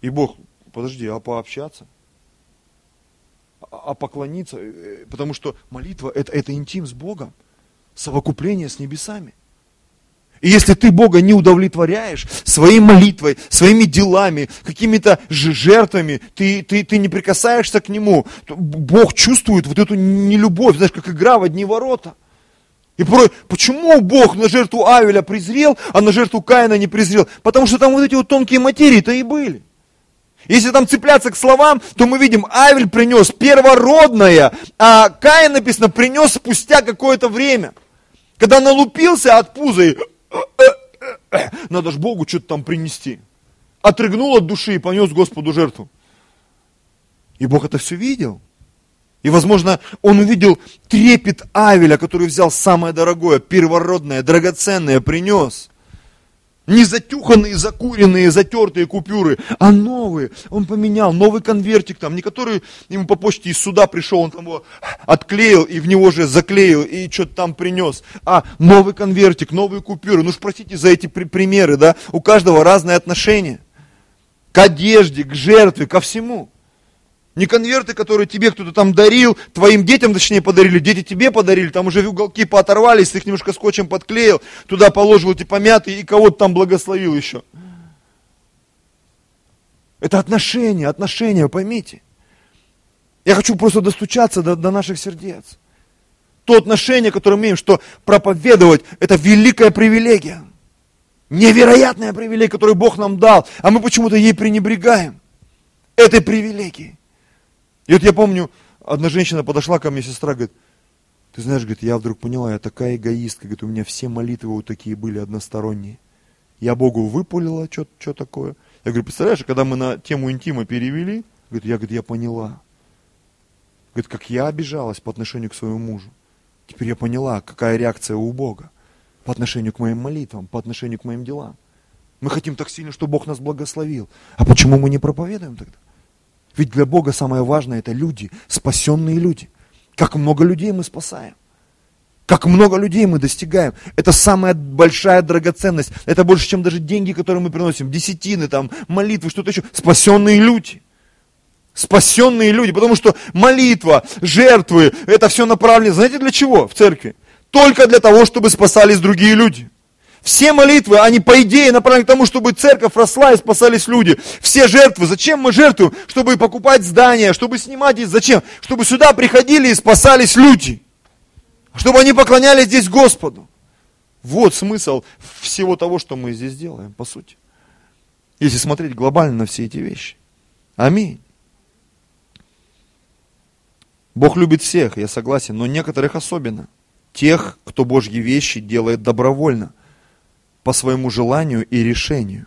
И Бог, подожди, а пообщаться? А поклониться, э, потому что молитва это, это интим с Богом, совокупление с небесами. И если ты Бога не удовлетворяешь своей молитвой, своими делами, какими-то жертвами, ты, ты, ты не прикасаешься к Нему, Бог чувствует вот эту нелюбовь, знаешь, как игра в одни ворота. И порой, почему Бог на жертву Авеля презрел, а на жертву Каина не презрел? Потому что там вот эти вот тонкие материи-то и были. Если там цепляться к словам, то мы видим, Авель принес первородное, а Каин, написано, принес спустя какое-то время. Когда налупился от пуза и [clears throat] надо же Богу что-то там принести. Отрыгнул от души и понес Господу жертву. И Бог это все видел. И, возможно, он увидел трепет Авеля, который взял самое дорогое, первородное, драгоценное, принес. Не затюханные, закуренные, затертые купюры, а новые. Он поменял новый конвертик там, не который ему по почте из суда пришел, он там его отклеил и в него же заклеил и что-то там принес. А новый конвертик, новые купюры. Ну спросите за эти при- примеры, да? У каждого разное отношение. К одежде, к жертве, ко всему. Не конверты, которые тебе кто-то там дарил, твоим детям, точнее, подарили, дети тебе подарили, там уже уголки пооторвались, ты их немножко скотчем подклеил, туда положил эти помятые и кого-то там благословил еще. Это отношения, отношения, поймите. Я хочу просто достучаться до, до наших сердец. То отношение, которое мы имеем, что проповедовать, это великая привилегия. Невероятная привилегия, которую Бог нам дал, а мы почему-то ей пренебрегаем. Этой привилегией. И вот я помню, одна женщина подошла ко мне, сестра, говорит, ты знаешь, говорит, я вдруг поняла, я такая эгоистка, говорит, у меня все молитвы вот такие были односторонние. Я Богу выпалила, что, такое. Я говорю, представляешь, когда мы на тему интима перевели, говорит, я, говорит, я поняла. Говорит, как я обижалась по отношению к своему мужу. Теперь я поняла, какая реакция у Бога по отношению к моим молитвам, по отношению к моим делам. Мы хотим так сильно, чтобы Бог нас благословил. А почему мы не проповедуем тогда? Ведь для Бога самое важное это люди, спасенные люди. Как много людей мы спасаем. Как много людей мы достигаем. Это самая большая драгоценность. Это больше, чем даже деньги, которые мы приносим. Десятины, там, молитвы, что-то еще. Спасенные люди. Спасенные люди. Потому что молитва, жертвы, это все направлено. Знаете для чего в церкви? Только для того, чтобы спасались другие люди. Все молитвы, они по идее направлены к тому, чтобы церковь росла и спасались люди. Все жертвы, зачем мы жертвуем? Чтобы покупать здания, чтобы снимать здесь, зачем? Чтобы сюда приходили и спасались люди. Чтобы они поклонялись здесь Господу. Вот смысл всего того, что мы здесь делаем, по сути. Если смотреть глобально на все эти вещи. Аминь. Бог любит всех, я согласен, но некоторых особенно. Тех, кто Божьи вещи делает добровольно – по своему желанию и решению.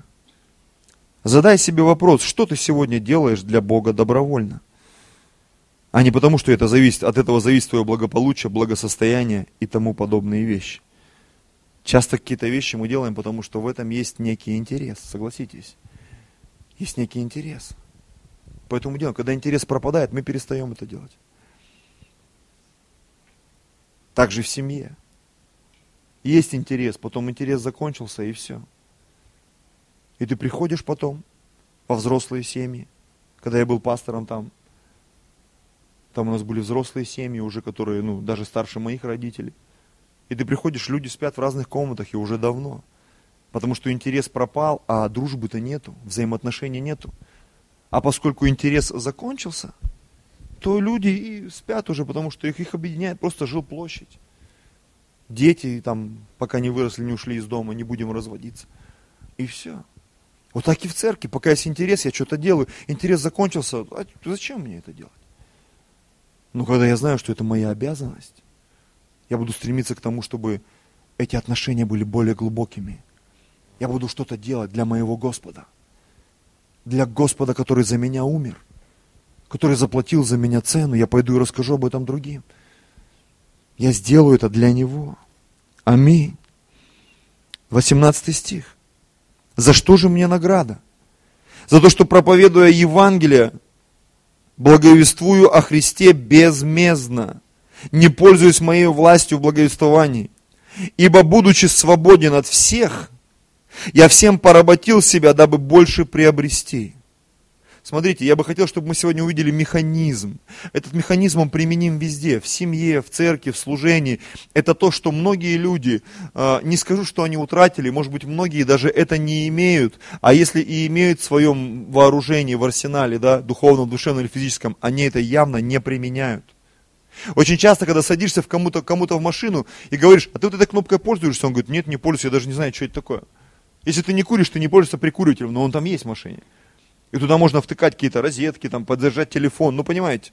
Задай себе вопрос, что ты сегодня делаешь для Бога добровольно? А не потому, что это зависит, от этого зависит твое благополучие, благосостояние и тому подобные вещи. Часто какие-то вещи мы делаем, потому что в этом есть некий интерес, согласитесь. Есть некий интерес. Поэтому делаем. Когда интерес пропадает, мы перестаем это делать. Также в семье. Есть интерес, потом интерес закончился и все. И ты приходишь потом во взрослые семьи. Когда я был пастором там, там у нас были взрослые семьи уже, которые, ну, даже старше моих родителей. И ты приходишь, люди спят в разных комнатах и уже давно. Потому что интерес пропал, а дружбы-то нету, взаимоотношений нету. А поскольку интерес закончился, то люди и спят уже, потому что их, их объединяет просто жилплощадь дети там, пока не выросли, не ушли из дома, не будем разводиться. И все. Вот так и в церкви, пока есть интерес, я что-то делаю. Интерес закончился, а зачем мне это делать? Но когда я знаю, что это моя обязанность, я буду стремиться к тому, чтобы эти отношения были более глубокими. Я буду что-то делать для моего Господа. Для Господа, который за меня умер, который заплатил за меня цену. Я пойду и расскажу об этом другим. Я сделаю это для Него. Аминь. 18 стих. За что же мне награда? За то, что проповедуя Евангелие, благовествую о Христе безмездно, не пользуясь моей властью в благовествовании. Ибо, будучи свободен от всех, я всем поработил себя, дабы больше приобрести. Смотрите, я бы хотел, чтобы мы сегодня увидели механизм. Этот механизм он применим везде, в семье, в церкви, в служении. Это то, что многие люди, а, не скажу, что они утратили, может быть, многие даже это не имеют, а если и имеют в своем вооружении, в арсенале, да, духовном, душевном или физическом, они это явно не применяют. Очень часто, когда садишься в кому-то кому в машину и говоришь, а ты вот этой кнопкой пользуешься, он говорит, нет, не пользуюсь, я даже не знаю, что это такое. Если ты не куришь, ты не пользуешься прикуривателем, но он там есть в машине. И туда можно втыкать какие-то розетки, там, подзаряжать телефон, ну понимаете.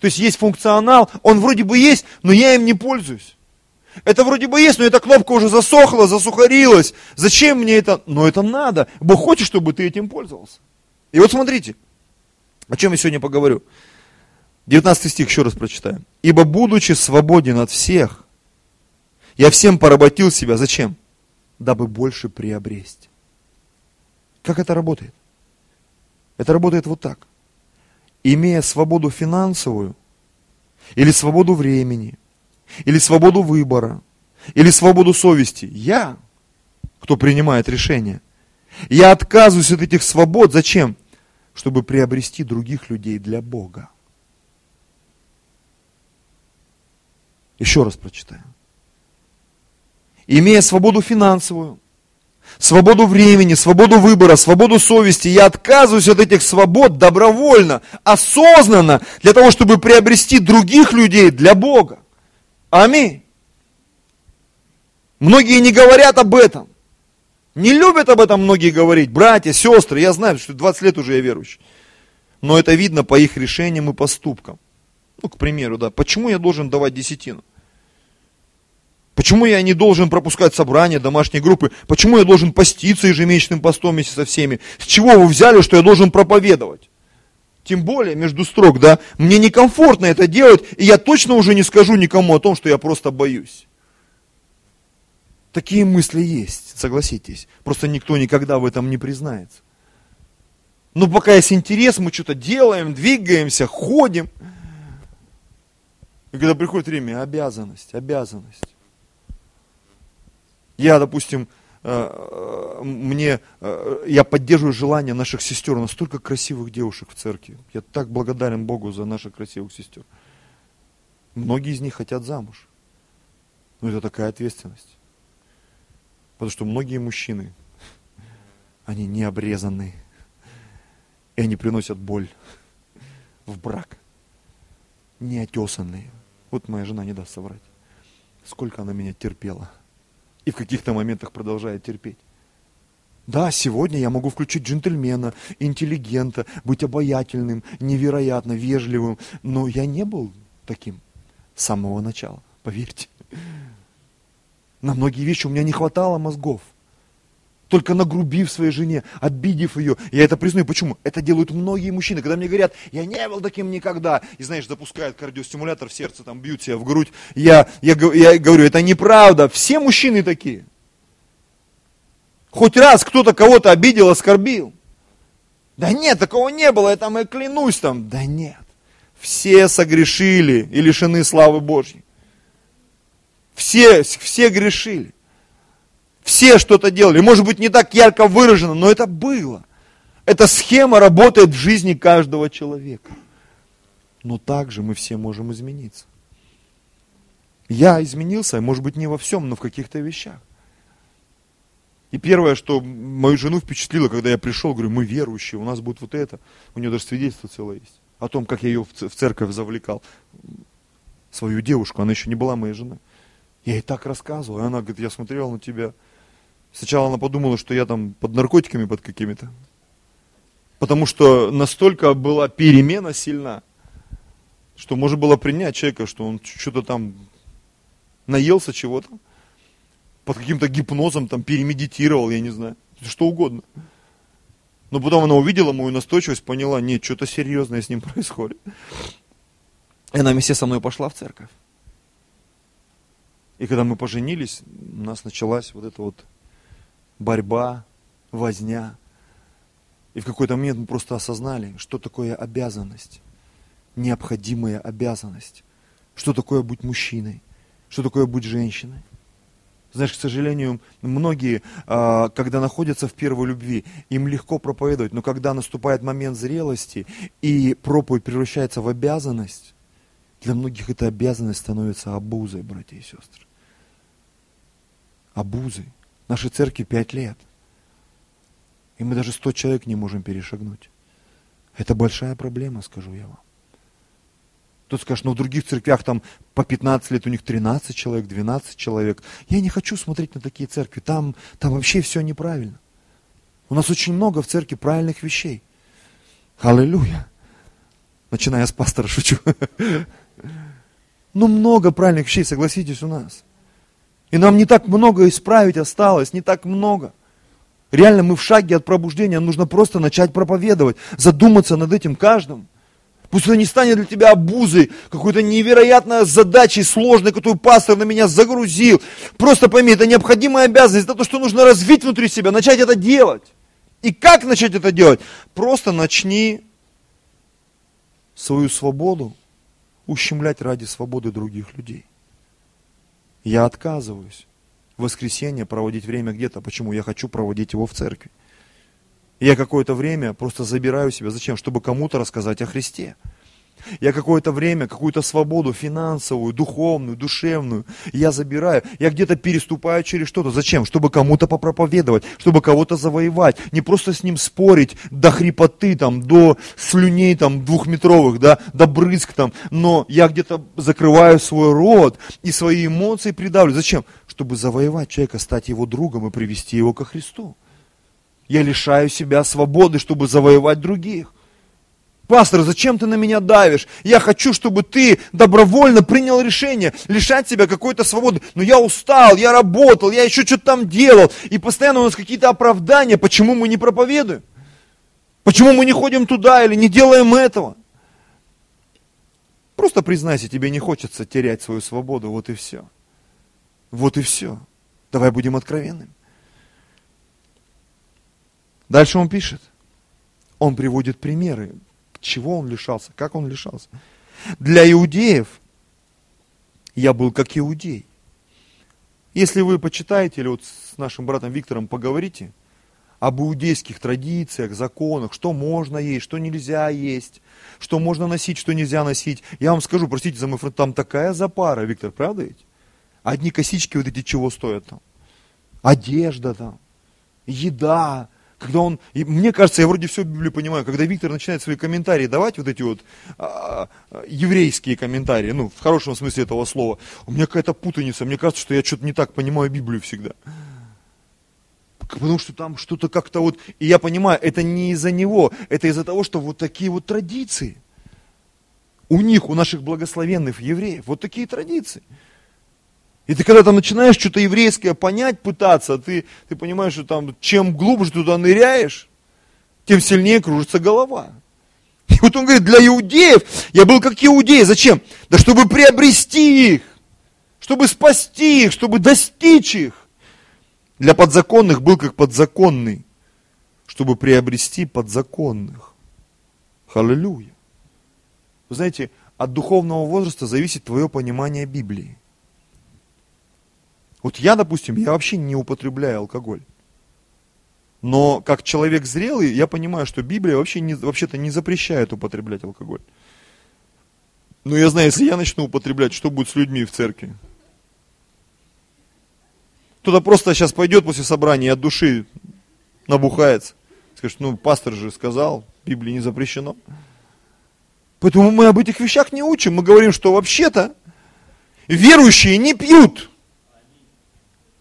То есть есть функционал, он вроде бы есть, но я им не пользуюсь. Это вроде бы есть, но эта кнопка уже засохла, засухарилась. Зачем мне это? Но это надо. Бог хочет, чтобы ты этим пользовался. И вот смотрите, о чем я сегодня поговорю. 19 стих еще раз прочитаем. «Ибо, будучи свободен от всех, я всем поработил себя». Зачем? дабы больше приобрести. Как это работает? Это работает вот так. Имея свободу финансовую, или свободу времени, или свободу выбора, или свободу совести, я, кто принимает решение, я отказываюсь от этих свобод. Зачем? Чтобы приобрести других людей для Бога. Еще раз прочитаю. Имея свободу финансовую, свободу времени, свободу выбора, свободу совести, я отказываюсь от этих свобод добровольно, осознанно, для того, чтобы приобрести других людей для Бога. Аминь. Многие не говорят об этом. Не любят об этом многие говорить. Братья, сестры, я знаю, что 20 лет уже я верующий. Но это видно по их решениям и поступкам. Ну, к примеру, да, почему я должен давать десятину? Почему я не должен пропускать собрания, домашние группы? Почему я должен поститься ежемесячным постом вместе со всеми? С чего вы взяли, что я должен проповедовать? Тем более, между строк, да, мне некомфортно это делать, и я точно уже не скажу никому о том, что я просто боюсь. Такие мысли есть, согласитесь. Просто никто никогда в этом не признается. Но пока есть интерес, мы что-то делаем, двигаемся, ходим. И когда приходит время, обязанность, обязанность. Я, допустим, э, э, мне, э, я поддерживаю желание наших сестер, у нас столько красивых девушек в церкви. Я так благодарен Богу за наших красивых сестер. Многие из них хотят замуж. Но это такая ответственность. Потому что многие мужчины, они не обрезанные. И они приносят боль в брак. Неотесанные. Вот моя жена не даст соврать. Сколько она меня терпела и в каких-то моментах продолжает терпеть. Да, сегодня я могу включить джентльмена, интеллигента, быть обаятельным, невероятно вежливым, но я не был таким с самого начала, поверьте. На многие вещи у меня не хватало мозгов – только нагрубив своей жене, обидев ее. Я это признаю. Почему? Это делают многие мужчины. Когда мне говорят, я не был таким никогда, и знаешь, запускают кардиостимулятор в сердце, там бьют себя в грудь, я, я, я говорю, это неправда. Все мужчины такие. Хоть раз кто-то кого-то обидел, оскорбил. Да нет, такого не было, я там и клянусь там. Да нет. Все согрешили и лишены славы Божьей. Все, все грешили. Все что-то делали. Может быть, не так ярко выражено, но это было. Эта схема работает в жизни каждого человека. Но также мы все можем измениться. Я изменился, может быть, не во всем, но в каких-то вещах. И первое, что мою жену впечатлило, когда я пришел, говорю, мы верующие, у нас будет вот это. У нее даже свидетельство целое есть. О том, как я ее в церковь завлекал. Свою девушку, она еще не была моей женой. Я ей так рассказывал, и она говорит, я смотрел на тебя, Сначала она подумала, что я там под наркотиками под какими-то. Потому что настолько была перемена сильна, что можно было принять человека, что он что-то там наелся чего-то, под каким-то гипнозом там перемедитировал, я не знаю, что угодно. Но потом она увидела мою настойчивость, поняла, нет, что-то серьезное с ним происходит. И она вместе со мной пошла в церковь. И когда мы поженились, у нас началась вот эта вот борьба, возня. И в какой-то момент мы просто осознали, что такое обязанность, необходимая обязанность, что такое быть мужчиной, что такое быть женщиной. Знаешь, к сожалению, многие, а, когда находятся в первой любви, им легко проповедовать, но когда наступает момент зрелости и проповедь превращается в обязанность, для многих эта обязанность становится обузой, братья и сестры. Обузой нашей церкви пять лет. И мы даже сто человек не можем перешагнуть. Это большая проблема, скажу я вам. Тут скажешь, но в других церквях там по 15 лет у них 13 человек, 12 человек. Я не хочу смотреть на такие церкви. Там, там вообще все неправильно. У нас очень много в церкви правильных вещей. Аллилуйя. Начиная с пастора, шучу. [laughs] Ну, много правильных вещей, согласитесь, у нас. И нам не так много исправить осталось, не так много. Реально мы в шаге от пробуждения, нужно просто начать проповедовать, задуматься над этим каждым. Пусть это не станет для тебя обузой, какой-то невероятной задачей сложной, которую пастор на меня загрузил. Просто пойми, это необходимая обязанность, это то, что нужно развить внутри себя, начать это делать. И как начать это делать? Просто начни свою свободу ущемлять ради свободы других людей. Я отказываюсь в воскресенье проводить время где-то. Почему? Я хочу проводить его в церкви. Я какое-то время просто забираю себя. Зачем? Чтобы кому-то рассказать о Христе. Я какое-то время, какую-то свободу финансовую, духовную, душевную, я забираю. Я где-то переступаю через что-то. Зачем? Чтобы кому-то попроповедовать, чтобы кого-то завоевать. Не просто с ним спорить до хрипоты, там, до слюней там, двухметровых, да, до брызг там. Но я где-то закрываю свой рот и свои эмоции придавлю. Зачем? Чтобы завоевать человека, стать его другом и привести его ко Христу. Я лишаю себя свободы, чтобы завоевать других. Пастор, зачем ты на меня давишь? Я хочу, чтобы ты добровольно принял решение лишать себя какой-то свободы. Но я устал, я работал, я еще что-то там делал. И постоянно у нас какие-то оправдания, почему мы не проповедуем. Почему мы не ходим туда или не делаем этого. Просто признайся, тебе не хочется терять свою свободу, вот и все. Вот и все. Давай будем откровенными. Дальше он пишет. Он приводит примеры, чего он лишался, как он лишался. Для иудеев я был как иудей. Если вы почитаете или вот с нашим братом Виктором поговорите об иудейских традициях, законах, что можно есть, что нельзя есть, что можно носить, что нельзя носить, я вам скажу, простите за мой фронт, там такая запара, Виктор, правда ведь? Одни косички вот эти чего стоят там? Одежда там, еда, когда он, и мне кажется, я вроде все в Библии понимаю, когда Виктор начинает свои комментарии давать, вот эти вот а, а, еврейские комментарии, ну, в хорошем смысле этого слова, у меня какая-то путаница, мне кажется, что я что-то не так понимаю Библию всегда. Потому что там что-то как-то вот, и я понимаю, это не из-за него, это из-за того, что вот такие вот традиции. У них, у наших благословенных евреев, вот такие традиции. И ты когда там начинаешь что-то еврейское понять, пытаться, ты, ты понимаешь, что там чем глубже туда ныряешь, тем сильнее кружится голова. И вот он говорит, для иудеев я был как иудей. Зачем? Да чтобы приобрести их, чтобы спасти их, чтобы достичь их. Для подзаконных был как подзаконный, чтобы приобрести подзаконных. Халилюя. Вы знаете, от духовного возраста зависит твое понимание Библии. Вот я, допустим, я вообще не употребляю алкоголь. Но как человек зрелый, я понимаю, что Библия вообще не, вообще-то не запрещает употреблять алкоголь. Но я знаю, если я начну употреблять, что будет с людьми в церкви? Кто-то просто сейчас пойдет после собрания от души набухается. Скажет, ну пастор же сказал, Библии не запрещено. Поэтому мы об этих вещах не учим. Мы говорим, что вообще-то верующие не пьют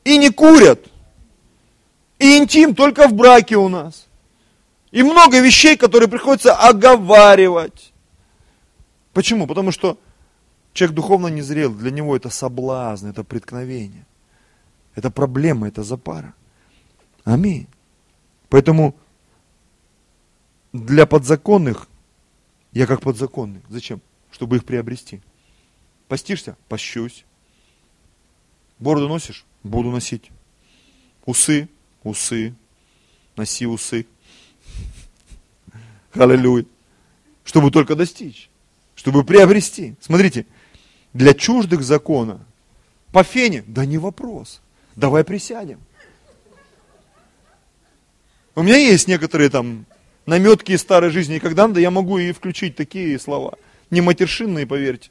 и не курят. И интим только в браке у нас. И много вещей, которые приходится оговаривать. Почему? Потому что человек духовно не зрел, для него это соблазн, это преткновение. Это проблема, это запара. Аминь. Поэтому для подзаконных я как подзаконный. Зачем? Чтобы их приобрести. Постишься? Пощусь. Бороду носишь? Буду носить. Усы, усы, носи усы. [laughs] Аллилуйя. Чтобы только достичь, чтобы приобрести. Смотрите, для чуждых закона, по фене, да не вопрос. Давай присядем. У меня есть некоторые там наметки из старой жизни, когда надо, я могу и включить такие слова. Не матершинные, поверьте.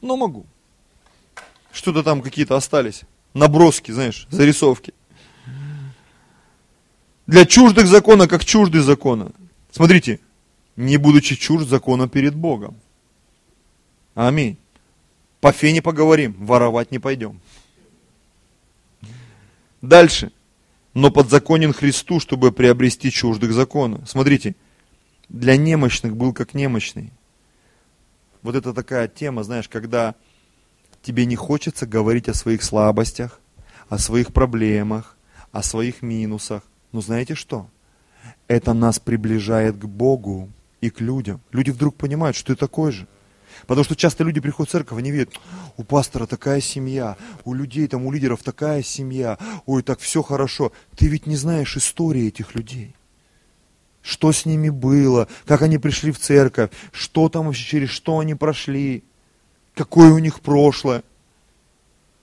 Но могу. Что-то там какие-то остались. Наброски, знаешь, зарисовки. Для чуждых закона, как чужды закона. Смотрите, не будучи чужд закона перед Богом. Аминь. По фене поговорим, воровать не пойдем. Дальше. Но подзаконен Христу, чтобы приобрести чуждых закона. Смотрите, для немощных был как немощный. Вот это такая тема, знаешь, когда тебе не хочется говорить о своих слабостях, о своих проблемах, о своих минусах. Но знаете что? Это нас приближает к Богу. и к людям. Люди вдруг понимают, что ты такой же. Потому что часто люди приходят в церковь, они видят, у пастора такая семья, у людей, там, у лидеров такая семья, ой, так все хорошо. Ты ведь не знаешь истории этих людей. Что с ними было, как они пришли в церковь, что там вообще, через что они прошли, какое у них прошлое.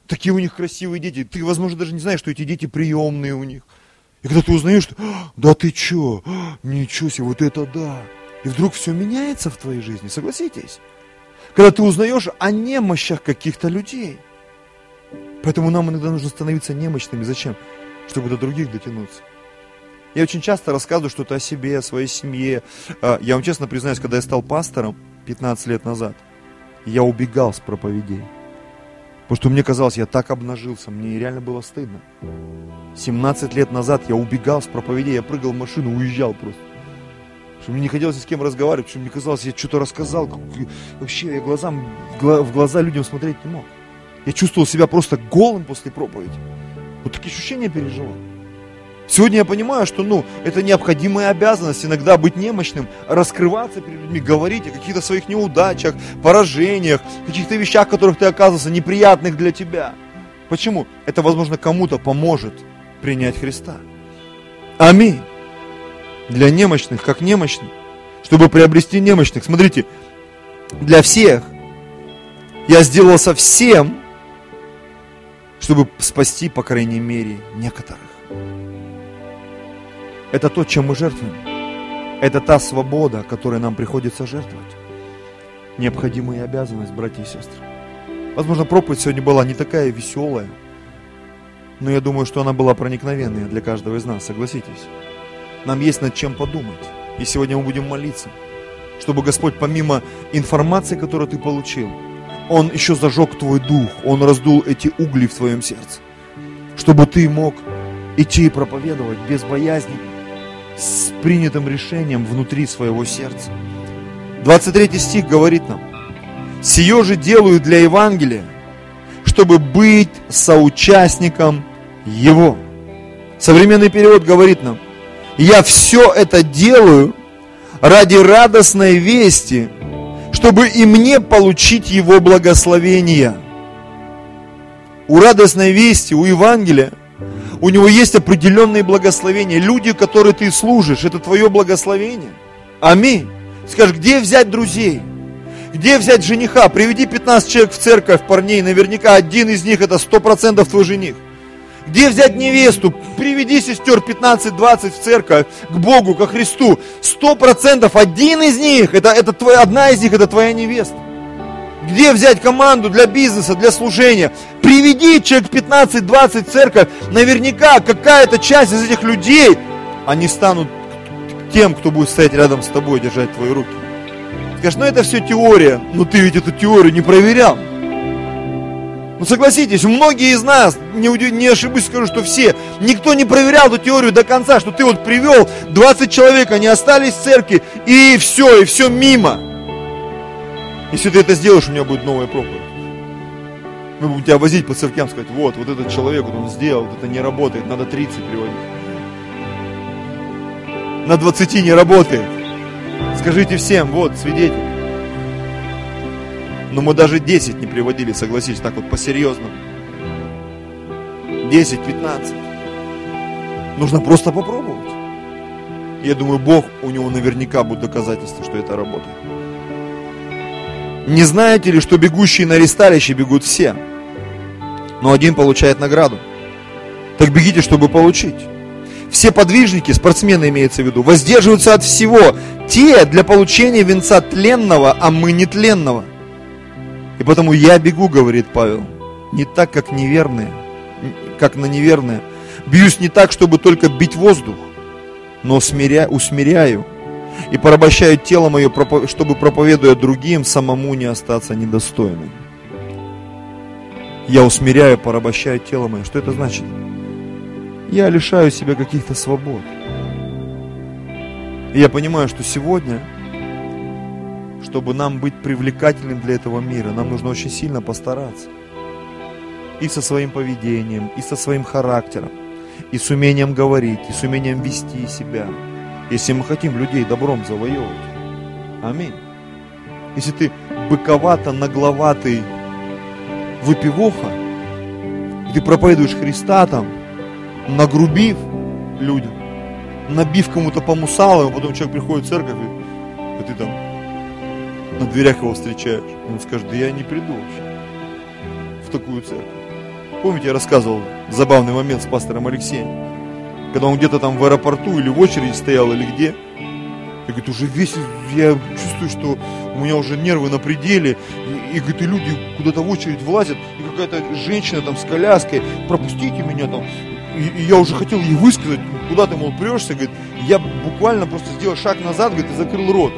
Такие у них красивые дети. Ты, возможно, даже не знаешь, что эти дети приемные у них. И когда ты узнаешь, что «А, да ты чё, а, ничего себе, вот это да. И вдруг все меняется в твоей жизни, согласитесь? Когда ты узнаешь о немощах каких-то людей. Поэтому нам иногда нужно становиться немощными. Зачем? Чтобы до других дотянуться. Я очень часто рассказываю что-то о себе, о своей семье. А, я вам честно признаюсь, когда я стал пастором 15 лет назад, я убегал с проповедей. Потому что мне казалось, я так обнажился, мне реально было стыдно. 17 лет назад я убегал с проповедей, я прыгал в машину, уезжал просто. Потому что мне не хотелось с кем разговаривать, потому что мне казалось, я что-то рассказал. Вообще я глазам, в глаза людям смотреть не мог. Я чувствовал себя просто голым после проповеди. Вот такие ощущения переживал. Сегодня я понимаю, что ну, это необходимая обязанность иногда быть немощным, раскрываться перед людьми, говорить о каких-то своих неудачах, поражениях, каких-то вещах, которых ты оказывался неприятных для тебя. Почему? Это, возможно, кому-то поможет принять Христа. Аминь. Для немощных, как немощных, чтобы приобрести немощных. Смотрите, для всех я сделал совсем, чтобы спасти, по крайней мере, некоторых. Это то, чем мы жертвуем. Это та свобода, которой нам приходится жертвовать. Необходимая обязанность, братья и сестры. Возможно, проповедь сегодня была не такая веселая, но я думаю, что она была проникновенная для каждого из нас, согласитесь. Нам есть над чем подумать. И сегодня мы будем молиться, чтобы Господь, помимо информации, которую ты получил, Он еще зажег твой дух, Он раздул эти угли в твоем сердце, чтобы ты мог идти и проповедовать без боязни, с принятым решением внутри своего сердца. 23 стих говорит нам, «Сие же делаю для Евангелия, чтобы быть соучастником его». Современный перевод говорит нам, «Я все это делаю ради радостной вести, чтобы и мне получить его благословение». У радостной вести, у Евангелия у него есть определенные благословения. Люди, которые ты служишь, это твое благословение. Аминь. Скажешь, где взять друзей? Где взять жениха? Приведи 15 человек в церковь, парней, наверняка один из них это 100% твой жених. Где взять невесту? Приведи сестер 15-20 в церковь, к Богу, ко Христу. Сто процентов один из них, это, это твоя, одна из них, это твоя невеста. Где взять команду для бизнеса, для служения? Приведи человек 15-20 в церковь. Наверняка какая-то часть из этих людей, они станут тем, кто будет стоять рядом с тобой, держать твои руки. Скажешь, ну это все теория. Ну ты ведь эту теорию не проверял. Ну согласитесь, многие из нас, не, не ошибусь, скажу, что все, никто не проверял эту теорию до конца, что ты вот привел 20 человек, они остались в церкви, и все, и все мимо. Если ты это сделаешь, у меня будет новая проповедь. Мы будем тебя возить по церквям, сказать, вот, вот этот человек, вот он сделал, это не работает, надо 30 приводить. На 20 не работает. Скажите всем, вот, свидетель. Но мы даже 10 не приводили, согласись, так вот по-серьезному. 10, 15. Нужно просто попробовать. Я думаю, Бог, у него наверняка будет доказательства, что это работает. Не знаете ли, что бегущие на ресталище бегут все, но один получает награду? Так бегите, чтобы получить. Все подвижники, спортсмены имеется в виду, воздерживаются от всего. Те для получения венца тленного, а мы не тленного. И потому я бегу, говорит Павел, не так, как неверные, как на неверные. Бьюсь не так, чтобы только бить воздух, но усмиря, усмиряю и порабощают тело мое, чтобы, проповедуя другим, самому не остаться недостойным. Я усмиряю, порабощаю тело мое. Что это значит? Я лишаю себя каких-то свобод. И я понимаю, что сегодня, чтобы нам быть привлекательным для этого мира, нам нужно очень сильно постараться. И со своим поведением, и со своим характером, и с умением говорить, и с умением вести себя – если мы хотим людей добром завоевывать. Аминь. Если ты быковато, нагловатый выпивоха, и ты проповедуешь Христа там, нагрубив людям, набив кому-то по мусалам, а потом человек приходит в церковь, и, и ты там на дверях его встречаешь. Он скажет, да я не приду вообще в такую церковь. Помните, я рассказывал забавный момент с пастором Алексеем, когда он где-то там в аэропорту или в очереди стоял, или где. Я говорит, уже весь, я чувствую, что у меня уже нервы на пределе. И, и говорит, и люди куда-то в очередь влазят, и какая-то женщина там с коляской, пропустите меня там. И, и я уже хотел ей высказать, куда ты, мол, прешься, говорит, я буквально просто сделал шаг назад, говорит, и закрыл рот.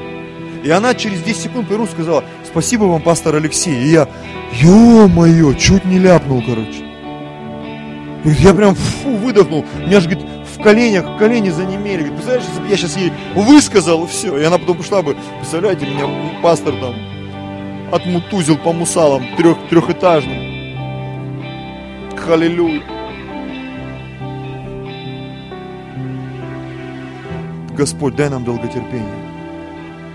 И она через 10 секунд по сказала, спасибо вам, пастор Алексей. И я, ё-моё, чуть не ляпнул, короче. Я прям фу, выдохнул. Меня же, говорит, в коленях, колени занемели. Говорит, представляешь, если бы я сейчас ей высказал, все. И она потом пошла бы, представляете, меня пастор там отмутузил по мусалам трех, трехэтажным. Халилюя. Господь, дай нам долготерпение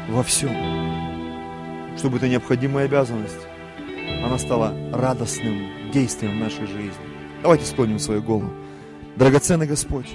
во всем, чтобы эта необходимая обязанность, она стала радостным действием в нашей жизни. Давайте склоним свою голову. Драгоценный Господь,